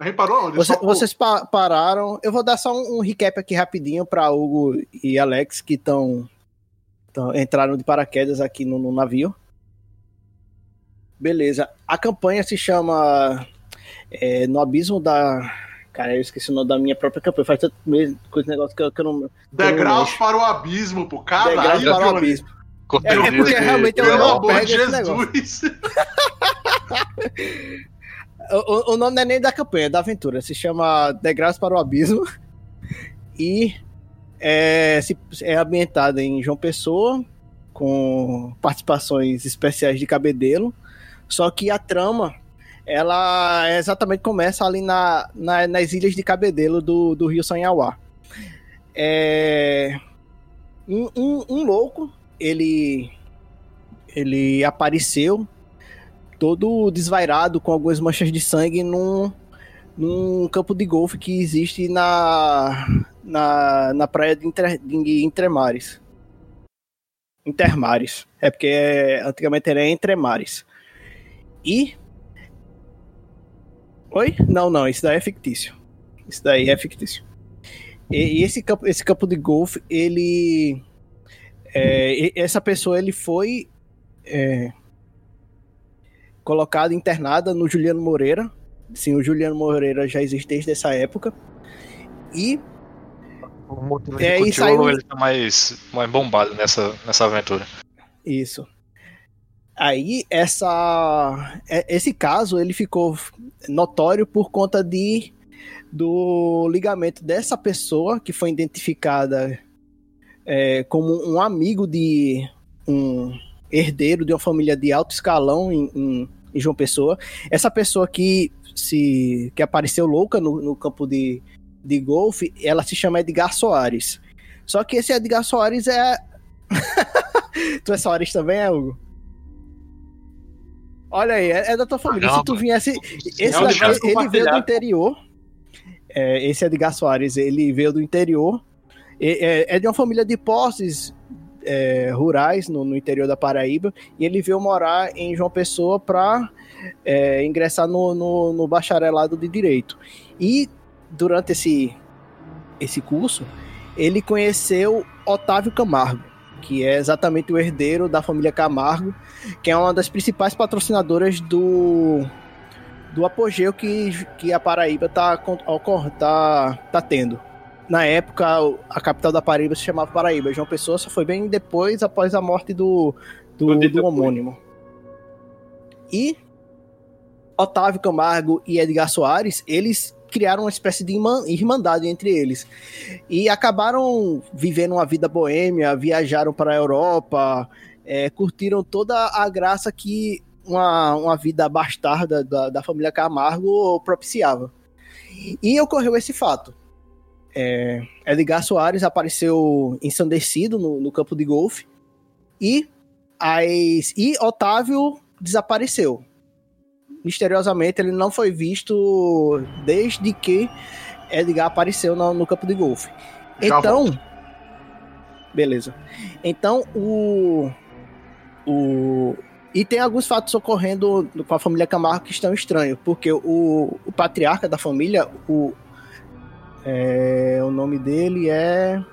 Reparou onde? Você- Só- vocês pa- pararam. Eu vou dar só um, um recap aqui rapidinho para Hugo e Alex que estão entraram de paraquedas aqui no, no navio. Beleza. A campanha se chama é, No Abismo da. Cara, eu esqueci o nome da minha própria campanha. Faz tanto mesmo coisa negócio que eu, que eu não. Degraus para o abismo, pô. Caralho, Degraus para o abismo. É, o é porque realmente eu Pelo não amor pego esse negócio. O, o- nome não é nem da campanha, é da aventura. Se chama Degraus para o Abismo. E é, é ambientada em João Pessoa, com participações especiais de Cabedelo. Só que a trama, ela exatamente começa ali na, na- nas ilhas de Cabedelo do, do Rio Sanhauá. É, um, um- um louco, ele, ele apareceu todo desvairado com algumas manchas de sangue num, num campo de golfe que existe na, na, na praia de, Inter, de Entremares. Intermares. É porque antigamente era Entremares. E. Oi? Não, não, isso daí é fictício. Isso daí é fictício. E, e esse, campo, esse campo de golfe, ele. é, essa pessoa, ele foi. é, colocada, internada no Juliano Moreira. Sim, o Juliano Moreira já existe desde essa época. E O motivo É, de saiu- ele tá mais, mais bombado nessa, nessa aventura. Isso. Aí essa é- esse caso ele ficou notório por conta de do ligamento dessa pessoa que foi identificada é, como um amigo de um herdeiro de uma família de alto escalão em, em- em João Pessoa. Essa pessoa que se que apareceu louca no, no campo de, de golfe, ela se chama Edgar Soares. Só que esse Edgar Soares é tu é Soares também, é, Hugo? Olha aí, é, é da tua família. Se tu viesse. Esse daqui, ele veio do interior. É, esse Edgar Soares, ele veio do interior. É, é de uma família de posses é, rurais no, no interior da Paraíba. E ele veio morar em João Pessoa para ingressar no, no, no bacharelado de Direito. E durante esse, esse curso, ele conheceu Otávio Camargo, que é exatamente o herdeiro da família Camargo, que é uma das principais patrocinadoras do, do apogeu que, que a Paraíba tá, ocor- tá, tá tendo. Na época, a capital da Paraíba se chamava Paraíba. João Pessoa só foi bem depois, após a morte do, do, Do do homônimo. E Otávio Camargo e Edgar Soares, eles criaram uma espécie de irmandade entre eles. E acabaram vivendo uma vida boêmia, viajaram para a Europa, é, curtiram toda a graça que uma, uma vida bastarda da, da família Camargo propiciava. E ocorreu esse fato. É, Edgar Soares apareceu ensandecido no, no campo de golfe e, as, e Otávio desapareceu. Misteriosamente, ele não foi visto desde que Edgar apareceu no, no campo de golfe. Já Então, beleza. Então, o, o. E tem alguns fatos ocorrendo com a família Camargo que estão estranhos, porque o, o patriarca da família, o, é, o nome dele é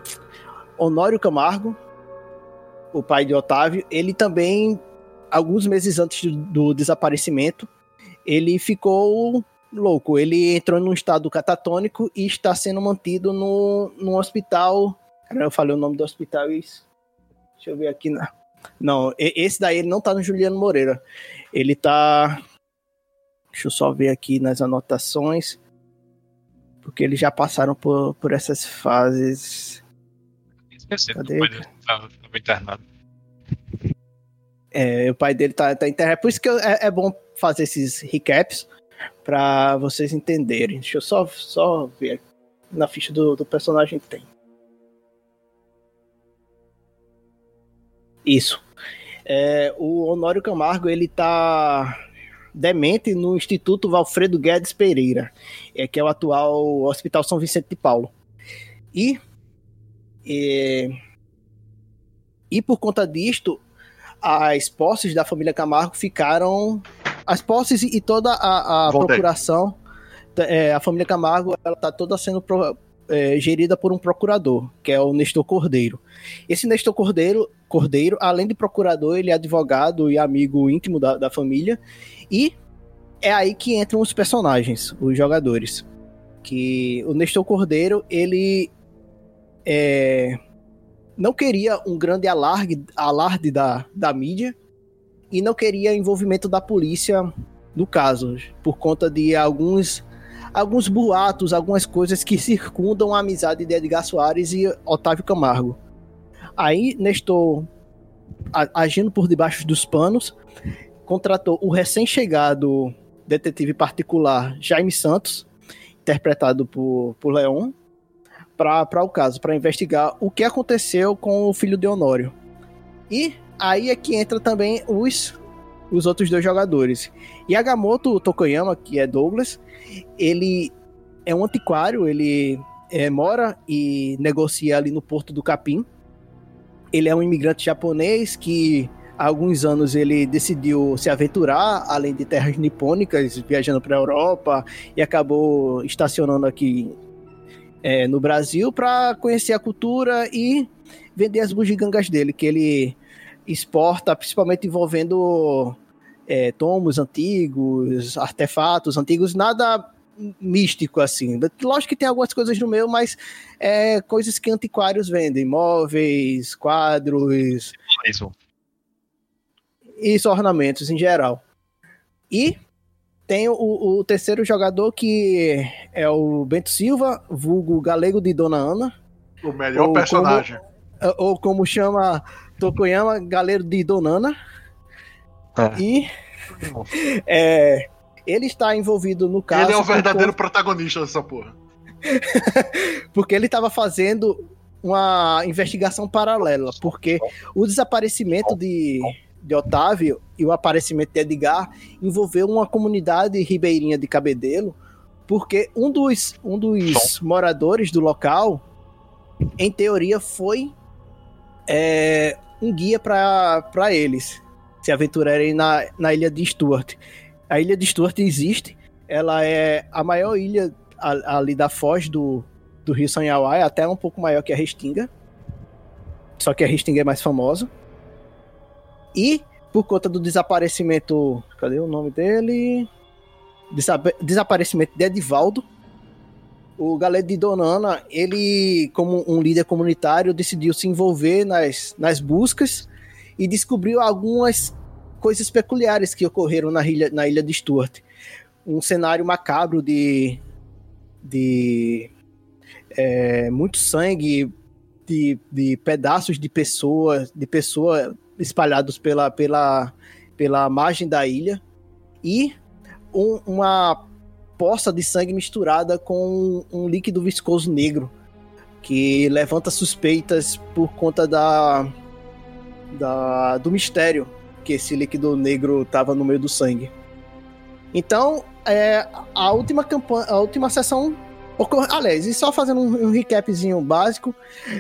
Honório Camargo, o pai de Otávio. Ele também, alguns meses antes do, desaparecimento, ele ficou louco. Ele entrou num estado catatônico e está sendo mantido no, num hospital. Cara, eu falei o nome do hospital e isso. Deixa eu ver aqui. Não, e- esse daí ele não tá no Juliano Moreira. Ele tá. Deixa eu só ver aqui nas anotações. Porque eles já passaram por, por essas fases. Esqueci. Cadê? Cadê? Tava, tava internado. É, o pai dele tá, tá internado. Por isso que eu- é, é bom fazer esses recaps pra vocês entenderem. Deixa eu só, só ver aqui na ficha do, do personagem que tem. Isso. É, o Honório Camargo, ele tá demente no Instituto Valfredo Guedes Pereira, é, que é o atual Hospital São Vicente de Paulo. E, é, e por conta disto, as posses da família Camargo ficaram. As posses e toda a, a procuração é, a família Camargo ela tá toda sendo pro, é, gerida por um procurador, que é o Nestor Cordeiro. Esse Nestor Cordeiro, Cordeiro, além de procurador, ele é advogado e amigo íntimo da, da família. E é aí que entram os personagens, os jogadores. Que o Nestor Cordeiro, ele é, não queria um grande alarde, alarde da, da mídia e não queria envolvimento da polícia no caso, por conta de alguns alguns boatos, algumas coisas que circundam a amizade de Edgar Soares e Otávio Camargo. Aí Nestor, agindo por debaixo dos panos, contratou o recém-chegado detetive particular Jaime Santos, interpretado por, por Leon, para o caso, para investigar o que aconteceu com o filho de Honório. E aí é que entra também os, os outros dois jogadores. Yagamoto Tokoyama, que é Douglas, ele é um antiquário, ele é, mora e negocia ali no Porto do Capim. Ele é um imigrante japonês que há alguns anos ele decidiu se aventurar além de terras nipônicas, viajando para a Europa e acabou estacionando aqui é, no Brasil para conhecer a cultura e vender as bugigangas dele, que ele exporta, principalmente envolvendo é, tomos antigos, artefatos antigos, nada místico assim. Lógico que tem algumas coisas no meio, mas é coisas que antiquários vendem, móveis, quadros. Isso. Isso, ornamentos em geral. E tem o, o, terceiro jogador que é o Bento Silva, vulgo galego de Dona Ana. O melhor ou personagem. Como, ou como chama Tokoyama, galero de Donana. É. E é, ele está envolvido no caso. Ele é o verdadeiro por... protagonista dessa porra. porque ele estava fazendo uma investigação paralela, porque o desaparecimento de de Otávio e o aparecimento de Edgar envolveu uma comunidade ribeirinha de Cabedelo, porque um dos, um dos moradores do local, em teoria, foi é, um guia para eles se aventurarem na, na ilha de Stuart. A ilha de Stuart existe, ela é a maior ilha ali da foz do, do rio Sanhauá, é até um pouco maior que a Restinga. Só que a Restinga é mais famosa. E por conta do desaparecimento. Cadê o nome dele? Desaparecimento de Edivaldo. O galera de Donana, ele, como um líder comunitário, decidiu se envolver nas, nas buscas e descobriu algumas coisas peculiares que ocorreram na ilha, na ilha de Stuart. Um cenário macabro de, de é, muito sangue, de, de pedaços de pessoas, de pessoa espalhados pela, pela, pela margem da ilha e um, uma poça de sangue misturada com um líquido viscoso negro que levanta suspeitas por conta da, da do mistério que esse líquido negro estava no meio do sangue. Então, é, a última campanha, a última sessão Ocor... Aliás, e só fazendo um, um recapzinho básico,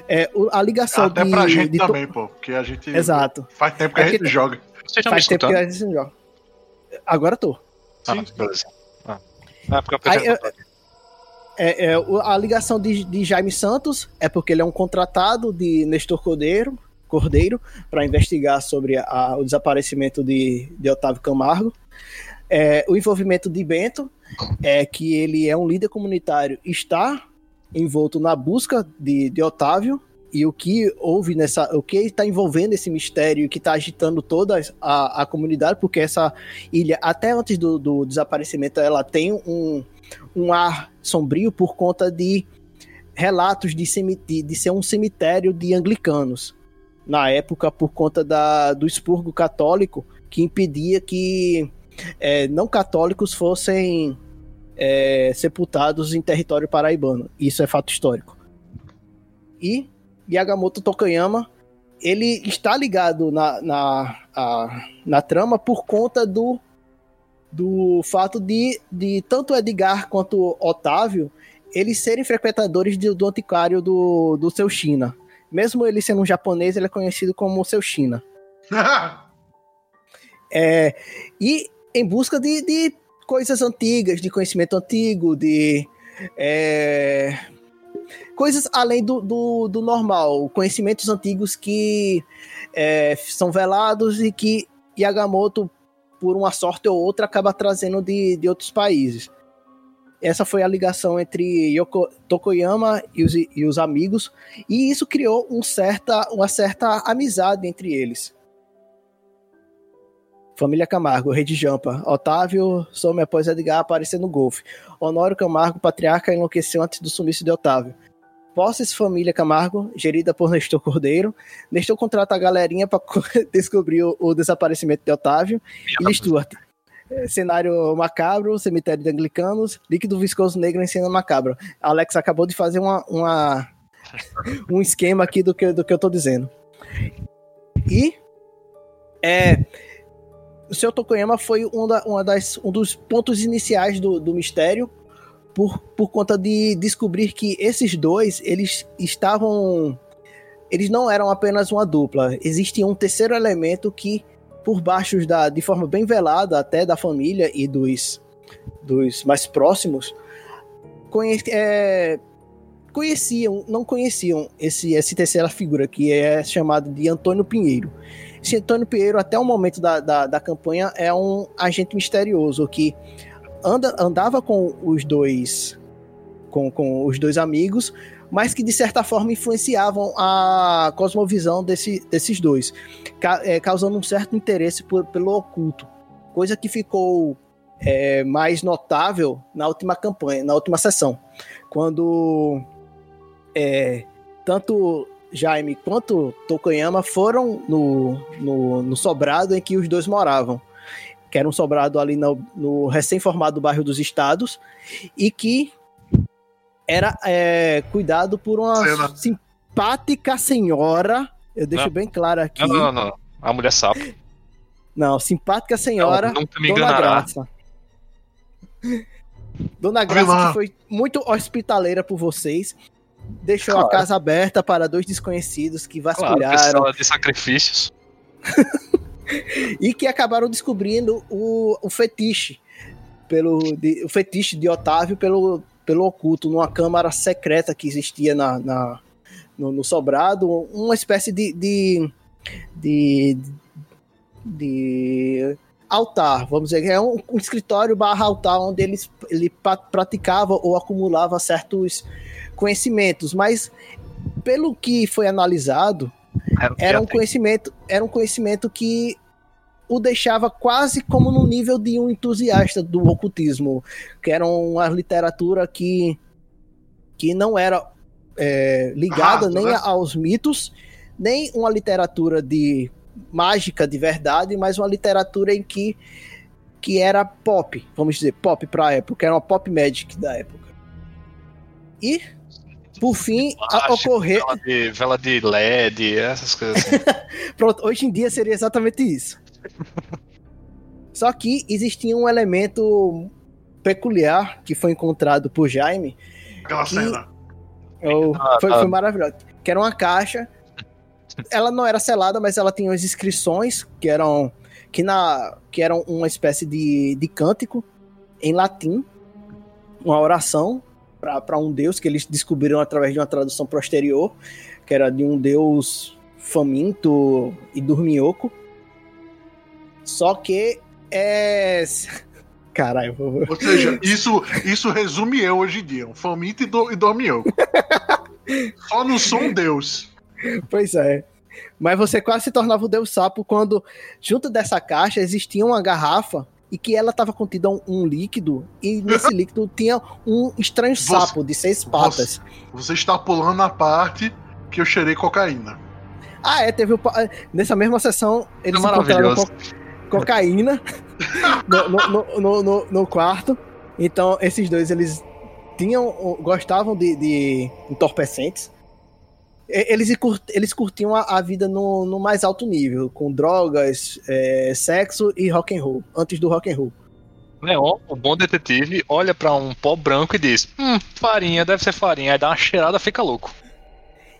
é, a ligação Até de... pra gente de também, pô, porque a gente... Exato. Faz tempo que a gente joga. Você já faz tempo que a gente joga. Agora tô. Ah, beleza. Ah. É porque Aí, é, é, é, a ligação de, de Jaime Santos é porque ele é um contratado de Nestor Cordeiro, Cordeiro para investigar sobre a, o desaparecimento de, de Otávio Camargo. É, o envolvimento de Bento é que ele é um líder comunitário, está envolto na busca de, de Otávio e o que houve nessa, o que está envolvendo esse mistério que está agitando toda a, a comunidade, porque essa ilha, até antes do, do desaparecimento, ela tem um, um ar sombrio por conta de relatos de, de, de ser um cemitério de anglicanos na época por conta da, do expurgo católico que impedia que é, não católicos fossem é, sepultados em território paraibano. Isso é fato histórico. E Yagamoto Tokayama ele está ligado na, na, a, na trama por conta do, do fato de, de tanto Edgar quanto Otávio eles serem frequentadores de, do antiquário do, do seu China. Mesmo ele sendo um japonês, ele é conhecido como seu China. é, e em busca de, de coisas antigas, de conhecimento antigo, de é, coisas além do, do, do, normal, conhecimentos antigos que é, são velados e que Yagamoto, por uma sorte ou outra, acaba trazendo de, de outros países. Essa foi a ligação entre Yoko, Tokoyama e os, e os amigos, e isso criou um certa, uma certa amizade entre eles. Família Camargo, Rede Jampa. Otávio some após Edgar aparecer no golfe. Honório Camargo, patriarca, enlouqueceu antes do sumiço de Otávio. Posses Família Camargo, gerida por Nestor Cordeiro. Nestor contrata a galerinha para descobrir o, o, desaparecimento de Otávio. E Stuart. É, cenário macabro, cemitério de anglicanos, líquido viscoso negro em cena macabra. Alex acabou de fazer uma, uma um esquema aqui do que, do que eu tô dizendo. E é, o seu Tokoyama foi um, da, uma das, um dos pontos iniciais do, do mistério, por, por conta de descobrir que esses dois, eles estavam. Eles não eram apenas uma dupla. Existia um terceiro elemento que, por baixo da, de forma bem velada, até da família e dos, dos mais próximos, conhe, é, conheciam, não conheciam esse, essa terceira figura, que é chamado de Antônio Pinheiro. Esse Antônio Pinheiro, até o momento da, da, da campanha, é um agente misterioso que anda, andava com os dois com, com os dois amigos, mas que de certa forma influenciavam a cosmovisão desse, desses dois, ca, é, causando um certo interesse por, pelo oculto, coisa que ficou é, mais notável na última campanha, na última sessão, quando é, tanto Jaime quanto Tokoyama foram no, no, no, sobrado em que os dois moravam, que era um sobrado ali no, no recém-formado bairro dos Estados, e que era é, cuidado por uma Cena. simpática senhora, eu deixo não. bem claro aqui. Não, não, não, a mulher sapo. Não, simpática senhora, não, nunca me Dona enganará. Graça. Dona Graça, que foi muito hospitaleira por vocês deixou claro. a casa aberta para dois desconhecidos que vasculharam. Claro, de sacrifícios. e que acabaram descobrindo o, o fetiche pelo de, o fetiche de Otávio pelo, pelo oculto numa câmara secreta que existia na, na no, no, sobrado, uma espécie de, de, de, de altar, vamos dizer, é um, um escritório barra altar onde ele, ele praticava ou acumulava certos conhecimentos, mas pelo que foi analisado, era um conhecimento, era um conhecimento que o deixava quase como no nível de um entusiasta do ocultismo, que era uma literatura que, que não era é, ligada nem né? aos mitos, nem uma literatura de mágica de verdade, mas uma literatura em que que era pop, vamos dizer, pop para a época, era uma pop magic da época. E por fim, Plástico, ocorrer. Vela de, vela de LED, essas coisas assim. Pronto, hoje em dia seria exatamente isso. Só que existia um elemento peculiar que foi encontrado por Jaime. Aquela cena. Oh, foi, foi maravilhoso. Que era uma caixa. Ela não era selada, mas ela tinha as inscrições que eram que na que eram uma espécie de, de cântico em latim, uma oração para um deus que eles descobriram através de uma tradução posterior, que era de um deus faminto e dorminhoco. Só que é. Caralho. Ou seja, isso, isso resume eu hoje em dia: um faminto e, do, e dorminhoco. Só não sou um deus. Pois é. Mas você quase se tornava o Deus Sapo quando, junto dessa caixa, existia uma garrafa e que ela estava contida um, um, líquido e nesse líquido tinha um estranho você, sapo de seis patas. Você, você, está pulando a parte que eu cheirei cocaína. Ah, é, teve o, nessa mesma sessão eles é encontraram co cocaína no, no, no, no, quarto. Então esses dois eles tinham gostavam de, de entorpecentes eles, eles curtiam a, a vida no, no, mais alto nível, com drogas, é, sexo e rock and roll, antes do rock and roll. Leon, o bom detetive, olha para um pó branco e diz: Hum, farinha, deve ser farinha. Aí dá uma cheirada, fica louco.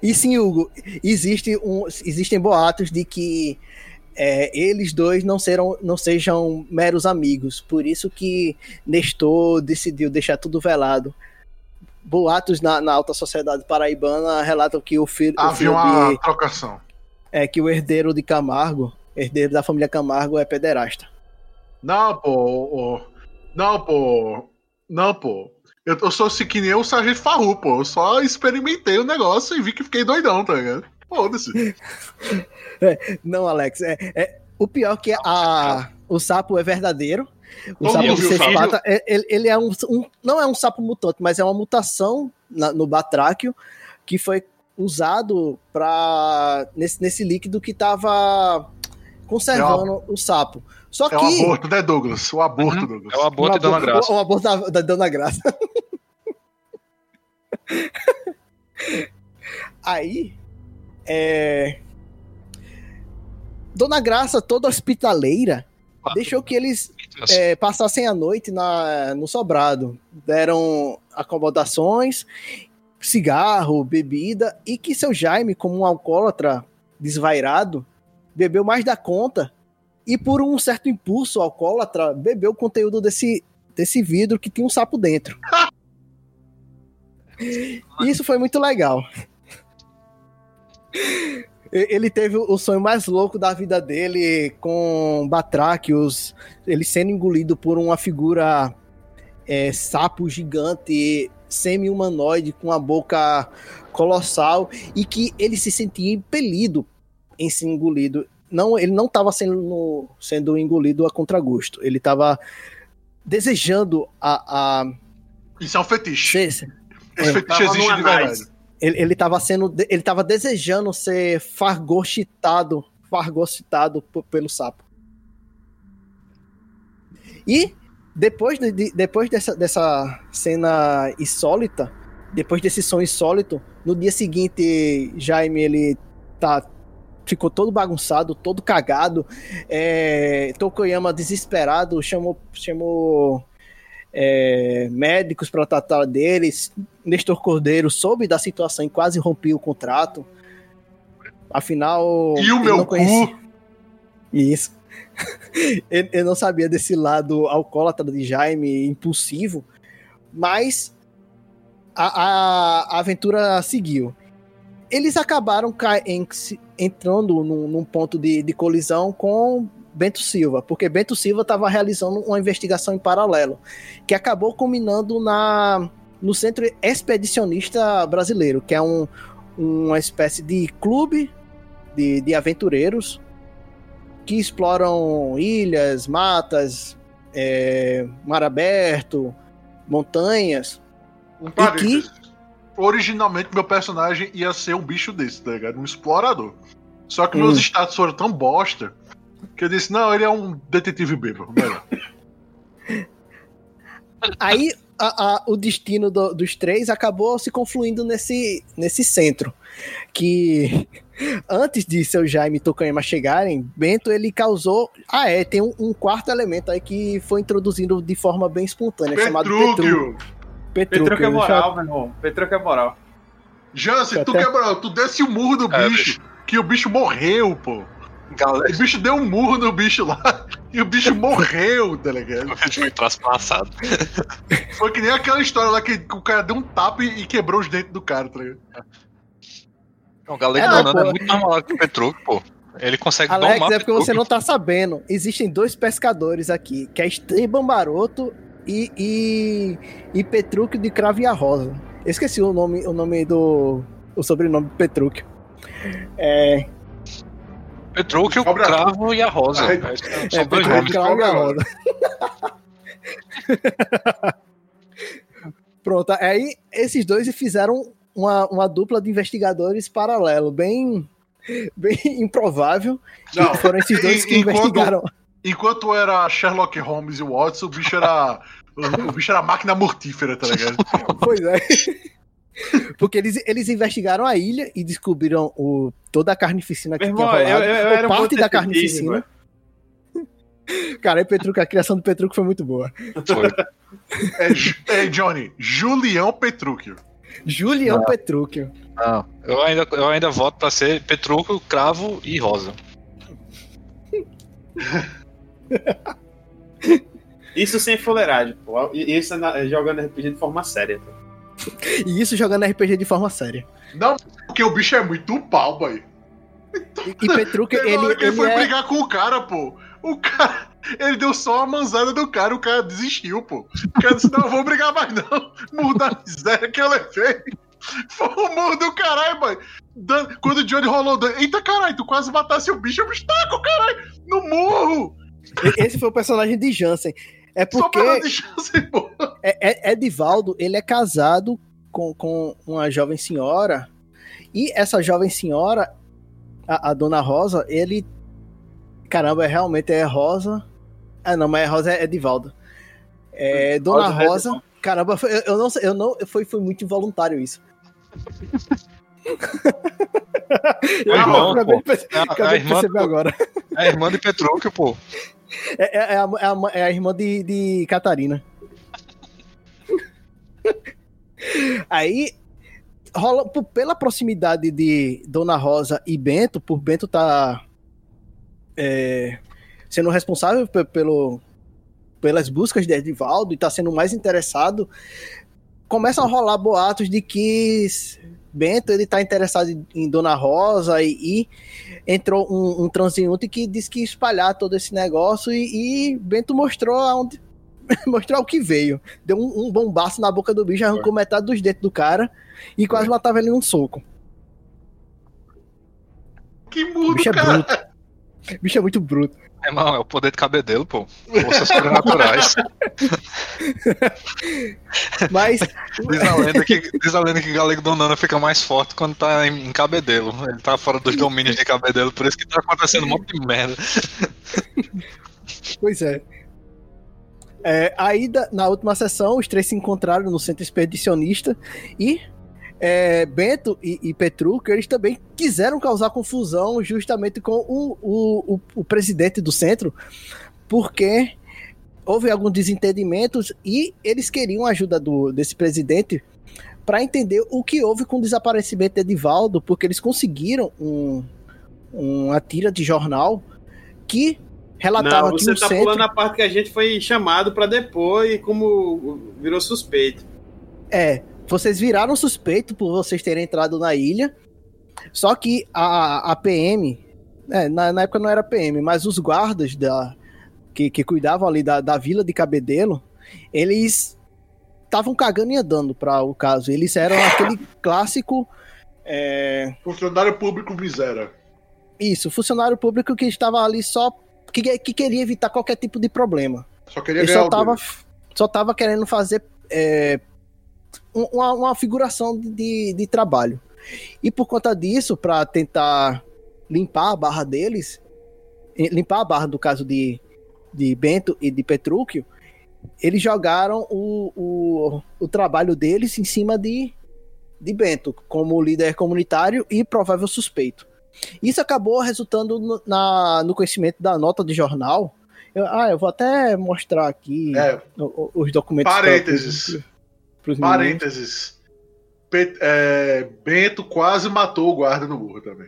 E sim, Hugo, existe um, existem boatos de que é, eles dois não, serão, não sejam meros amigos. Por isso que Nestor decidiu deixar tudo velado. Boatos na, na alta sociedade paraibana relatam que o filho, o Havia filho uma de, trocação. é que o herdeiro de Camargo, herdeiro da família Camargo, é pederasta. Não, pô. Não, pô. Não, pô. Eu, eu sou assim que nem o Sargento Farru, pô. Eu só experimentei o negócio e vi que fiquei doidão, tá ligado? Foda-se. Não, Alex, é, é- o pior é que a, o sapo é verdadeiro. O Todo sapo o patas, é- ele, ele é um, um- não é um sapo mutante, mas é uma mutação na- no batráquio que foi usado para nesse, nesse líquido que estava conservando o sapo. Só É que o aborto, né, Douglas? O aborto, Uhum. Douglas. É o aborto um e Dona aborto- Graça. um aborto da, da Dona Graça. Aí, é... Dona Graça, toda hospitaleira, Ah. deixou que eles é, passassem a noite na, no sobrado. Deram acomodações, cigarro, bebida, e que seu Jaime, como um alcoólatra desvairado, bebeu mais da conta e por um certo impulso alcoólatra, bebeu o conteúdo desse, desse vidro que tinha um sapo dentro. Isso foi muito legal. Ele teve o sonho mais louco da vida dele com Batráquios, ele sendo engolido por uma figura é, sapo gigante, semi-humanoide, com a boca colossal, e que ele se sentia impelido em ser engolido. Não, ele não estava sendo, sendo engolido a contragosto, ele estava desejando a, a Isso é um fetiche. ser, Esse É. fetiche existe de verdade. Ele, ele tava sendo. Ele tava desejando ser fargocitado, fargocitado pelo sapo. E depois, de, de- depois dessa, dessa cena insólita, depois desse som insólito, no dia seguinte, Jaime ele tá ficou todo bagunçado, todo cagado. É, Tokoyama desesperado chamou chamou é, médicos para tratar deles. Nestor Cordeiro soube da situação e quase rompeu o contrato. Afinal, E o meu não cu? Isso. ele, ele não sabia desse lado alcoólatra de Jaime, impulsivo, mas a, a- a aventura seguiu. Eles acabaram entrando num, num ponto de, de colisão com Bento Silva, porque Bento Silva estava realizando uma investigação em paralelo, que acabou culminando na, no Centro Expedicionista Brasileiro, que é um, uma espécie de clube de, de aventureiros que exploram ilhas, matas, é, mar aberto, montanhas. Um parênteses. Originalmente, meu personagem ia ser um bicho desse, tá ligado? Um explorador. Só que Hum. meus status foram tão bosta que eu disse: não, ele é um detetive bêbado. Melhor. Aí a- a- o destino do- dos três acabou se confluindo nesse, nesse centro. Que antes de seu Jaime e Tokanema chegarem, Bento ele causou. Ah, é, tem um, um quarto elemento aí que foi introduzido de forma bem espontânea, chamado Petrúquio. Petrúquio! Petrúquio. Petruca é moral, meu irmão. Petruca é moral. Jansen, tu Até- quebrou, tu desce o murro do É, bicho, que o bicho morreu, pô. Galera, O bicho deu um murro no bicho lá e o bicho morreu, tá ligado? foi traspassado. Foi que nem aquela história lá que o cara deu um tapa e e quebrou os dentes do cara, tá ligado? O Galego É, é pô. muito mais malado que o Petruc, pô. Ele consegue Alex, domar é porque você Petruc. não tá sabendo. Existem dois pescadores aqui, que é Esteban Baroto e, e, e Petrúquio de Cravia Rosa. Eu esqueci o nome, o nome do. o sobrenome do Petrúquio. É, Petruc, o Cravo e a Rosa. É, são é dois Petrúquio nomes. de Cravia Cobra Rosa. Pronto, aí esses dois fizeram uma, uma dupla de investigadores paralelo, bem, bem improvável. Não, que foram esses dois e- que enquanto- investigaram. Enquanto era Sherlock Holmes e Watson, o bicho era. o, o bicho era máquina mortífera, tá ligado? Pois é. Porque eles, eles investigaram a ilha e descobriram o, toda a carnificina que Meu tinha irmão, eu, rolado. eu, eu ou era um parte da detetive, carnificina. mano. Cara, e Petruca, a criação do Petruco foi muito boa. Foi. É, é, Johnny, Julião Petrúquio. Julião Petrúquio. Não, eu ainda, eu ainda voto pra ser Petruco, Cravo e Rosa. Isso sem fuleiragem, pô. E isso é jogando RPG de forma séria. pô. E isso jogando RPG de forma séria. Não, porque o bicho é muito pau, boy. E, e Petruc, Teve ele, ele, ele foi é. brigar com o cara, pô. O cara. Ele deu só uma manzada do cara, o cara desistiu, pô. O cara disse: Não, eu vou brigar mais não. Murro da miséria que eu levei. Foi o murro do caralho, boy. Quando o Johnny rolou, eita caralho, tu quase matasse o bicho, o bicho tá com o caralho no murro. Esse foi o personagem de Jansen. É porque pô. é, é- Edivaldo, ele é casado com, com uma jovem senhora. E essa jovem senhora, a, a dona Rosa, ele. Caramba, é, realmente é Rosa. Ah, não, mas é Rosa é Edivaldo. É, dona Rosa é Rosa. Edivaldo. Caramba, foi- eu, eu não sei, eu não. Foi, foi muito involuntário isso. eu irmão, pô. É a, é a acabei de irmã, perceber agora. é a irmã de Petrúquio, pô. É, é- é a, é é a irmã de, de Catarina. Aí, rola, por- pela proximidade de Dona Rosa e Bento, por Bento tá é, sendo responsável pe- pelo, pelas buscas de Edivaldo e tá sendo mais interessado, começam a rolar boatos de que Bento ele tá interessado em- Dona Rosa e, e entrou um, um transeunte que disse que ia espalhar todo esse negócio e, e Bento mostrou aonde mostrou o que veio. Deu um, um bombaço na boca do bicho, arrancou metade dos dentes do cara e quase matava ele num soco. Que O murro bicho é cara. bruto. Bicho é muito bruto. Irmão, é o poder de cabedelo, pô. Forças sobrenaturais. Mas Diz a lenda que, diz a lenda que Galego Donana fica mais forte quando tá em, em cabedelo. Ele tá fora dos domínios de cabedelo, por isso que tá acontecendo um monte de merda. Pois é. É, aí, da- na última sessão, os três se encontraram no centro expedicionista e é, Bento e, e eles também quiseram causar confusão justamente com o, o, o, o presidente do centro, porque houve alguns desentendimentos e eles queriam a ajuda do, desse presidente para entender o que houve com o desaparecimento de Edivaldo, porque eles conseguiram um, uma tira de jornal que relatava Não, que você tá centro... pulando a parte que a gente foi chamado pra depor e como virou suspeito. É, vocês viraram suspeito por vocês terem entrado na ilha. Só que a, a PM, é, na, na época não era PM, mas os guardas da, que, que cuidavam ali da, da vila de Cabedelo, eles estavam cagando e andando para o caso. Eles eram aquele clássico. é, Funcionário público miséria. isso, funcionário público que estava ali só. Que, que queria evitar qualquer tipo de problema. Só queria Ele ganhar só tava, só tava querendo fazer é, uma, uma figuração de, de trabalho. E por conta disso, para tentar limpar a barra deles, limpar a barra do caso de, de Bento e de Petrúquio, eles jogaram o, o, o trabalho deles em cima de, de Bento, como líder comunitário e provável suspeito. Isso acabou resultando no, na, no conhecimento da nota de jornal. Eu- ah, eu vou até mostrar aqui É, os documentos. Parênteses. Pros parênteses. Pe- é, Bento quase matou o guarda no burro também.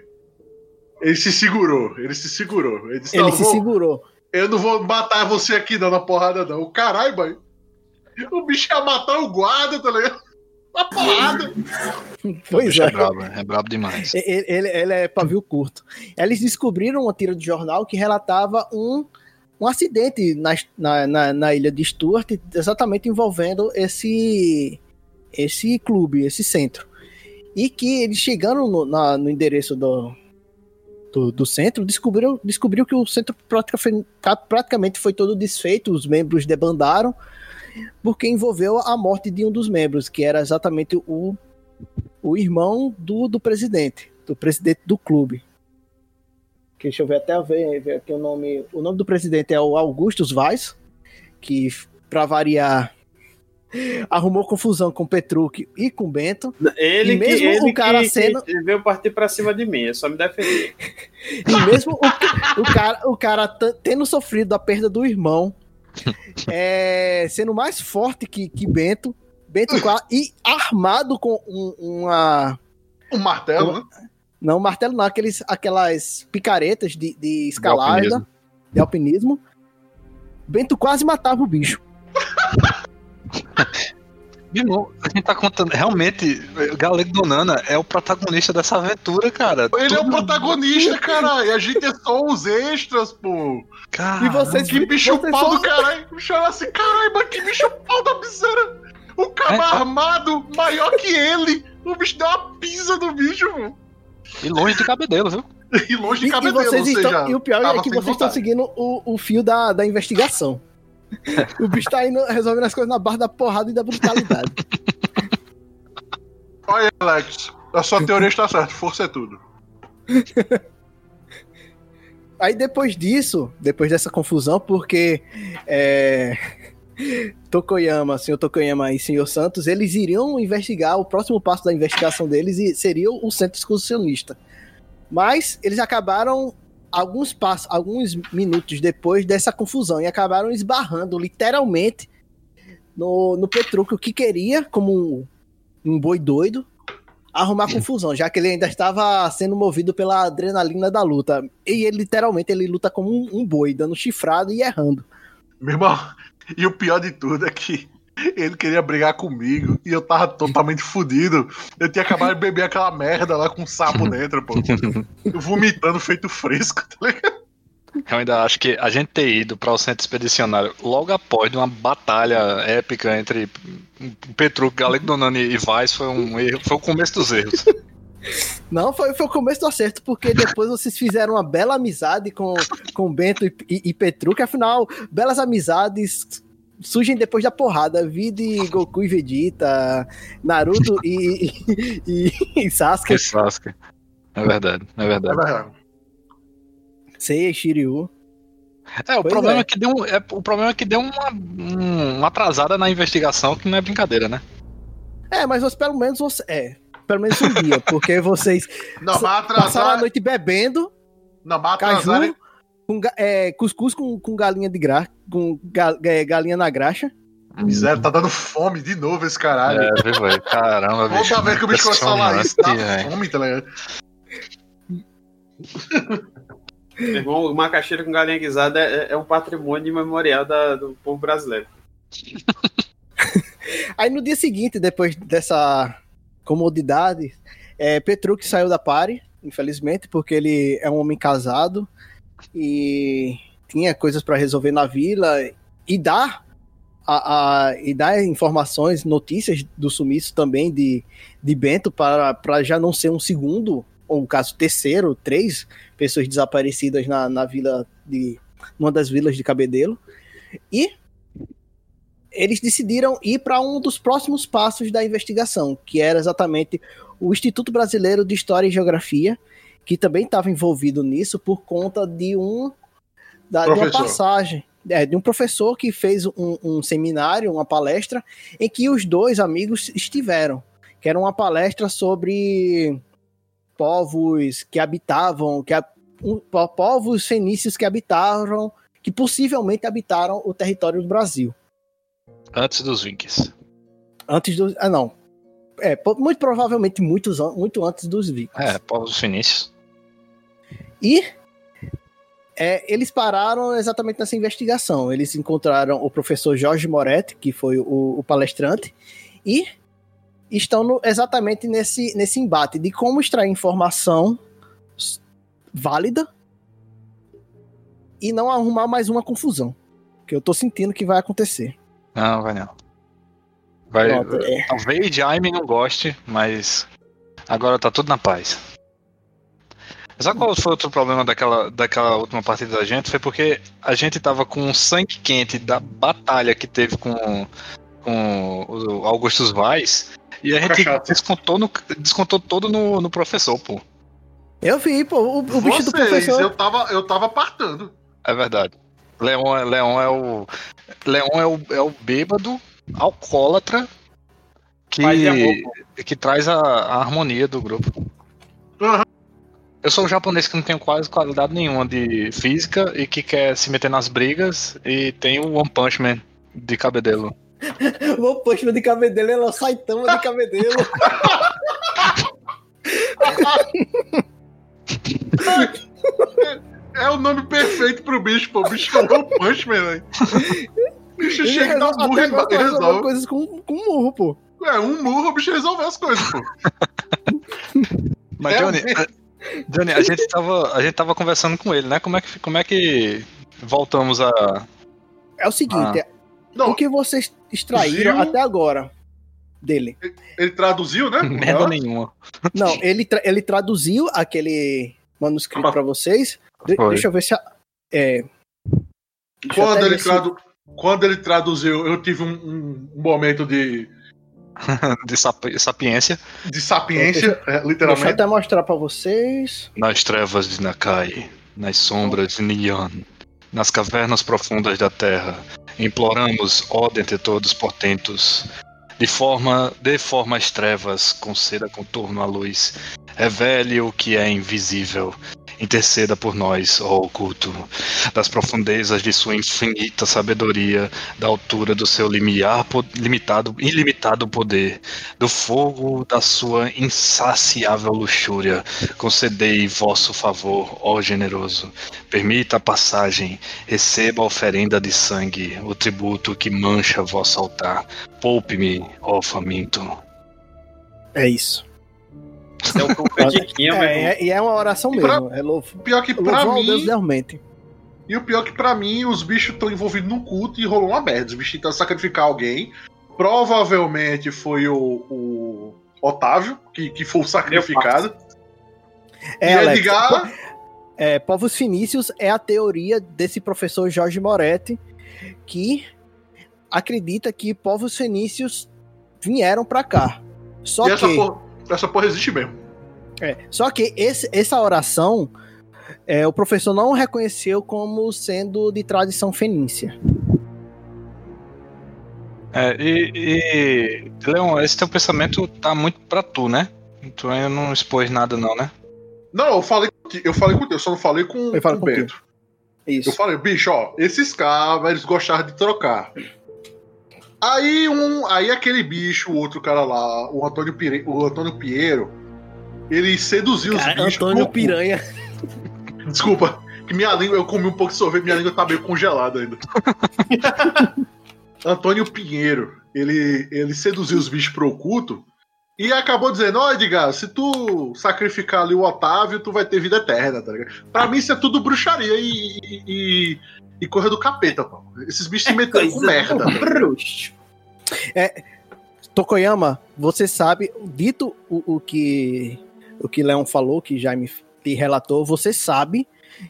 Ele se segurou, ele se segurou. Ele disse, Ele se vou- segurou. eu não vou matar você aqui não, na porrada não. O caralho, boy. O bicho ia matar o guarda, tá ligado? Na porrada. Pois é. é brabo, é brabo demais. Ele, ele- ele é pavio curto. Eles descobriram uma tira de jornal que relatava um, um acidente na, na, na, ilha de Stuart, exatamente envolvendo esse, esse clube, esse centro. E que eles chegando no, na- no endereço do, do, do centro, descobriram, descobriu que o centro praticamente foi todo desfeito, os membros debandaram, porque envolveu a morte de um dos membros, que era exatamente o o irmão do, do presidente, do presidente do clube. Que Deixa eu ver até ver, ver aqui o nome. O nome do presidente é o Augustus Vaz, que, pra variar, arrumou confusão com Petruc e com Bento. Ele, E mesmo que, ele o cara que, sendo- que veio partir pra cima de mim, eu só me defendi. E mesmo o, o cara, o cara tendo sofrido a perda do irmão, é, sendo mais forte que, que Bento, Bento e armado com um- uma. Um martelo, né? Não, martelo não, aqueles, aquelas picaretas de, de escalada. alpinismo. de alpinismo. Bento quase matava o bicho. De novo, a gente tá contando. Realmente, o Galego Donana é o protagonista dessa aventura, cara. Ele é o protagonista, cara. E a gente é só os extras, pô. Cara, E vocês Que bicho vocês pau só- do caralho. Me chama assim, caralho, mas que bicho pau da miséria. O cara É, armado, maior que ele. O bicho deu uma pisa no bicho, mano. E longe de cabedelo, viu? E longe E, de e cabedelo, vocês ou estão, seja, e o pior é que vocês estão seguindo o, o fio da, da investigação. o bicho tá indo resolvendo as coisas na barra da porrada e da brutalidade. Olha, Alex, a sua teoria está certa. Força é tudo. Aí depois disso, depois dessa confusão, porque é, Tokoyama, senhor Tokoyama e senhor Santos, eles iriam investigar, o próximo passo da investigação deles e seria o centro excursionista. Mas eles acabaram alguns passos, alguns minutos depois dessa confusão e acabaram esbarrando literalmente no, no Petruccio que queria, como um, um boi doido, arrumar confusão, já que ele ainda estava sendo movido pela adrenalina da luta. E ele literalmente ele luta como um, um boi, dando chifrado e errando. Meu irmão, e o pior de tudo é que ele queria brigar comigo e eu tava totalmente fudido. Eu tinha acabado de beber aquela merda lá com um sapo dentro, pô. Vomitando feito fresco, tá ligado? Eu ainda acho que a gente ter ido para o centro expedicionário logo após de uma batalha épica entre Petruc, Galego Donani e Vaz foi um erro, foi o começo dos erros. Não, foi, foi o começo do acerto, porque depois vocês fizeram uma bela amizade com, com Bento e, e, e Petruc, afinal, belas amizades surgem depois da porrada. Vi de Goku e Vegeta, Naruto e, e, e Sasuke, Que Sasuke. É verdade, é É verdade. verdade. Sei, Shiryu. É, o Pois problema é. é. que deu, é, o problema é que deu uma, um- uma atrasada na investigação que não é brincadeira, né? É, mas você, pelo menos você. É, pelo menos um dia, porque vocês Não, mas passaram a atrasar. noite bebendo, Não, caju, atrasar. com, ga- é, cuscuz com, com galinha de graxa, com ga- é, galinha na graxa. Miséria, tá dando fome de novo esse caralho. É, viu, velho? Caramba, bicho. Toda vez que o bicho começa a falar isso, dá velho. fome, tá ligado? Irmão, uma macaxeira com galinha guisada é, é um patrimônio memorial da- do povo brasileiro. Aí no dia seguinte, depois dessa comodidade, é, Petruc saiu da party, infelizmente, porque ele é um homem casado e tinha coisas para resolver na vila e dá a, a- e dá informações, notícias do sumiço também de, de Bento para, já não ser um segundo, ou no caso terceiro, três pessoas desaparecidas na, na vila de numa das vilas de Cabedelo. E eles decidiram ir para um dos próximos passos da investigação, que era exatamente o Instituto Brasileiro de História e Geografia, que também estava envolvido nisso por conta de um da, de uma passagem é, de um professor que fez um, um seminário, uma palestra, em que os dois amigos estiveram, que era uma palestra sobre povos que habitavam, que um, po- povos fenícios que habitaram, que possivelmente habitaram o território do Brasil. Antes dos Winks. Antes do. Ah, não. É, muito provavelmente muitos muito antes dos vikings. É, povos finícios. E é, eles pararam exatamente nessa investigação. Eles encontraram o professor Jorge Moretti, que foi o, o palestrante, e estão no- exatamente nesse, nesse embate de como extrair informação válida e não arrumar mais uma confusão. Que eu tô sentindo que vai acontecer. Não, vai não. Vai, Pronto, é. talvez Jaime não goste, mas agora tá tudo na paz. Sabe qual foi outro problema daquela, daquela última partida da gente? Foi porque a gente tava com sangue quente da batalha que teve com, com o Augustus Vaz e a gente Cachaça. descontou, no, descontou todo no, no professor, pô. Eu vi, pô, o, o bicho do Vocês, professor. eu tava, eu tava apartando. É verdade. Leon, é- Leon é o. Leon é o, é o bêbado alcoólatra que, que traz a, a harmonia do grupo. Aham. Eu sou um japonês que não tem quase qualidade nenhuma de física e que quer se meter nas brigas e tem o One Punch Man de cabedelo. Vou puxar de cabedelo, é o Saitama de cabedelo. É o nome perfeito pro bicho, pô. O bicho chamou o Punchman, velho. O bicho Ele chega e dá um resolve- murro e resolve. coisas com, com murro, pô. É, um murro, o bicho resolve as coisas, pô. Mas, É, Johnny, a, Johnny, a gente, tava, a gente tava conversando com ele, né? Como é que, como é que voltamos a. É o seguinte, Não, o que vocês extraíram Viu? até agora dele? ele traduziu, né? Merda Ah, nenhuma. Não, ele, tra- ele traduziu aquele manuscrito Ah. pra vocês. De- Foi. deixa eu ver se. a- É, Quando ele, ver se- tradu... Quando ele traduziu, eu tive um, um- um momento de, De sap- sapiência. de sapiência, é, Deixa eu literalmente. até mostrar pra vocês. Nas trevas de Nakai, nas sombras de Nian, nas cavernas profundas da terra, imploramos, ó detentores portentos, de forma, de forma às trevas, conceda contorno à luz, revele o que é invisível, interceda por nós, ó oculto, das profundezas de sua infinita sabedoria, da altura do seu limiar, limitado, ilimitado poder, do fogo da sua insaciável luxúria, concedei vosso favor, ó generoso. Permita a passagem, receba a oferenda de sangue, o tributo que mancha vosso altar. Poupe-me, ó faminto. É isso. Esse é o. É, é- e é uma oração E pra- mesmo. É louvo. Pior que pra ao Deus mim, realmente. e o pior que pra mim, os bichos estão envolvidos no culto e rolou uma merda. Os bichos tentam sacrificar alguém. Provavelmente foi o, o Otávio que, que foi o sacrificado. É, e Alex, Edgar, é, povos finícios é a teoria desse professor Jorge Moretti que acredita que povos fenícios vieram pra cá. Só e essa que, porra, essa porra existe mesmo. é, só que esse- essa oração é, o professor não reconheceu como sendo de tradição fenícia. É, e, e Leon, esse teu pensamento tá muito pra tu, né? Tu ainda não expôs nada, não, né? Não, eu falei, eu falei com eu só não falei com, Eu falo com o contigo. Bento. Isso. Eu falei, bicho, ó, esses caras, eles gostaram de trocar. Aí um, aí aquele bicho, o outro cara lá, o Antônio, Pire, o Antônio Piero, ele seduziu os Cara, bichos. Antônio pro- Piranha. Desculpa, que minha língua, eu comi um pouco de sorvete, minha língua tá meio congelada ainda. Antônio Pinheiro, ele, ele seduziu os bichos pro oculto e acabou dizendo: Ó, Edgar, se tu sacrificar ali o Otávio, tu vai ter vida eterna, tá ligado? Pra mim, isso é tudo bruxaria e, e, e, e coisa do capeta, pô. Esses bichos se meteram com merda. Bruxo. Tokoyama, você sabe, dito o, o que o que Leon falou, que Jaime te relatou, você sabe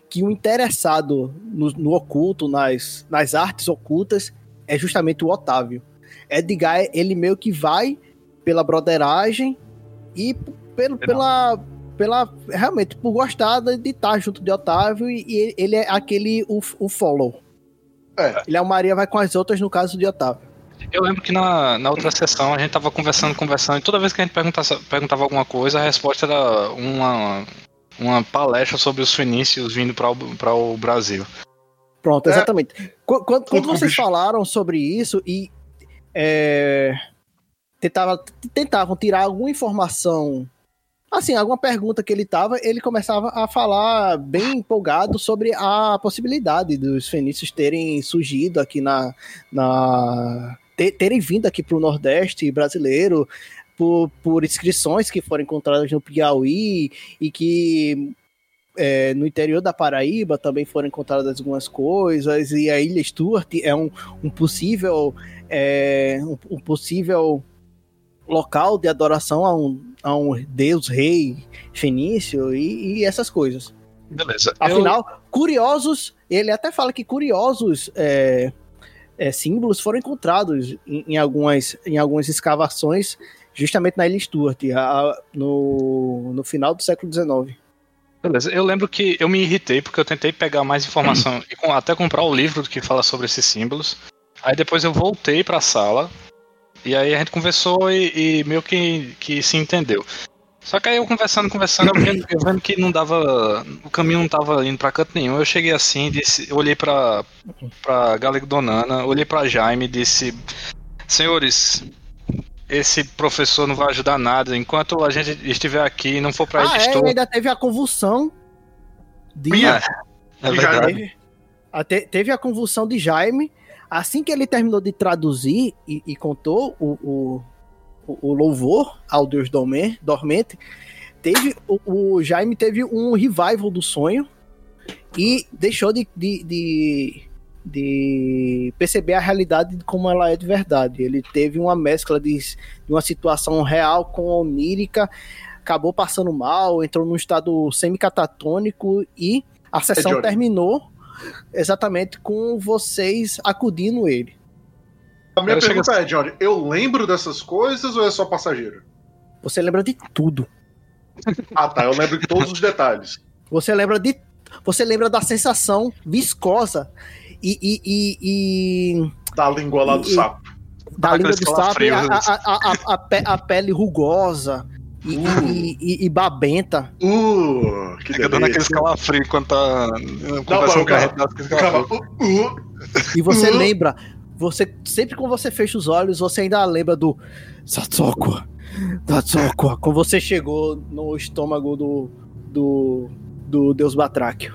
que o interessado no, no oculto, nas, nas artes ocultas, é justamente o Otávio. Edgar, ele meio que vai pela broderagem e pelo, pela, pela. Realmente, por gostar de estar junto de Otávio e, e ele é aquele, o, o follow. É. Ele é o Maria vai com as outras no caso de Otávio. Eu lembro que na, na outra sessão a gente tava conversando, conversando, e toda vez que a gente perguntava, perguntava alguma coisa, a resposta era uma, uma palestra sobre os fenícios vindo para o Brasil. Pronto, É. exatamente. Qu- Quando, quando vocês falaram sobre isso e é, tentava, tentavam tirar alguma informação, assim, alguma pergunta que ele tava, ele começava a falar bem empolgado sobre a possibilidade dos fenícios terem surgido aqui na. na ter- terem vindo aqui para o Nordeste brasileiro. Por, por inscrições que foram encontradas no Piauí e que é, no interior da Paraíba também foram encontradas algumas coisas, e a Ilha Stuart é um, um possível é, um, um possível local de adoração a um, a um deus rei fenício e, e essas coisas. Beleza. Afinal, curiosos, ele até fala que curiosos é, é, símbolos foram encontrados em, em algumas, em algumas escavações justamente na Ilha Stuart, a- no, no final do século XIX. Beleza, eu lembro que eu me irritei porque eu tentei pegar mais informação e com- até comprar o livro que fala sobre esses símbolos. Aí depois eu voltei pra sala e aí a gente conversou e, e meio que, que se entendeu. Só que aí eu conversando, conversando, eu vendo, eu vendo que não dava. O caminho não tava indo pra canto nenhum. Eu cheguei assim, disse, olhei pra, pra Galego Donana, olhei pra Jaime e disse: Senhores, esse professor não vai ajudar nada. Enquanto a gente estiver aqui e não for pra ah, é, Estudo, ainda teve a convulsão de. Minha- É verdade. Teve, até- teve a convulsão de Jaime. Assim que ele terminou de traduzir e, e contou o, o, o- louvor ao Deus dorme- dormente, teve o, o Jaime teve um revival do sonho e deixou de, de, de, de perceber a realidade como ela é de verdade. Ele teve uma mescla de, de uma situação real com onírica, acabou passando mal, entrou num estado semi-catatônico e a sessão Johnny. terminou exatamente com vocês acudindo ele. A minha chega pergunta é, Johnny, eu lembro dessas coisas ou é só passageiro? Você lembra de tudo. Ah, tá, eu lembro de todos os detalhes. Você lembra de. Você lembra da sensação viscosa e, e- e- e Da língua lá do sapo. da língua do sapo, e a, a, a, a- a pe- a pele rugosa e, e- e- e babenta. Uh, que Fica dando aquele delícia. escalafrio quando tá Não, conversando com a uh, uh, E você Uhum. lembra, você sempre quando você fecha os olhos, você ainda lembra do Satsoko, Satsoko, quando você chegou no estômago do, do, do Deus Batráquio.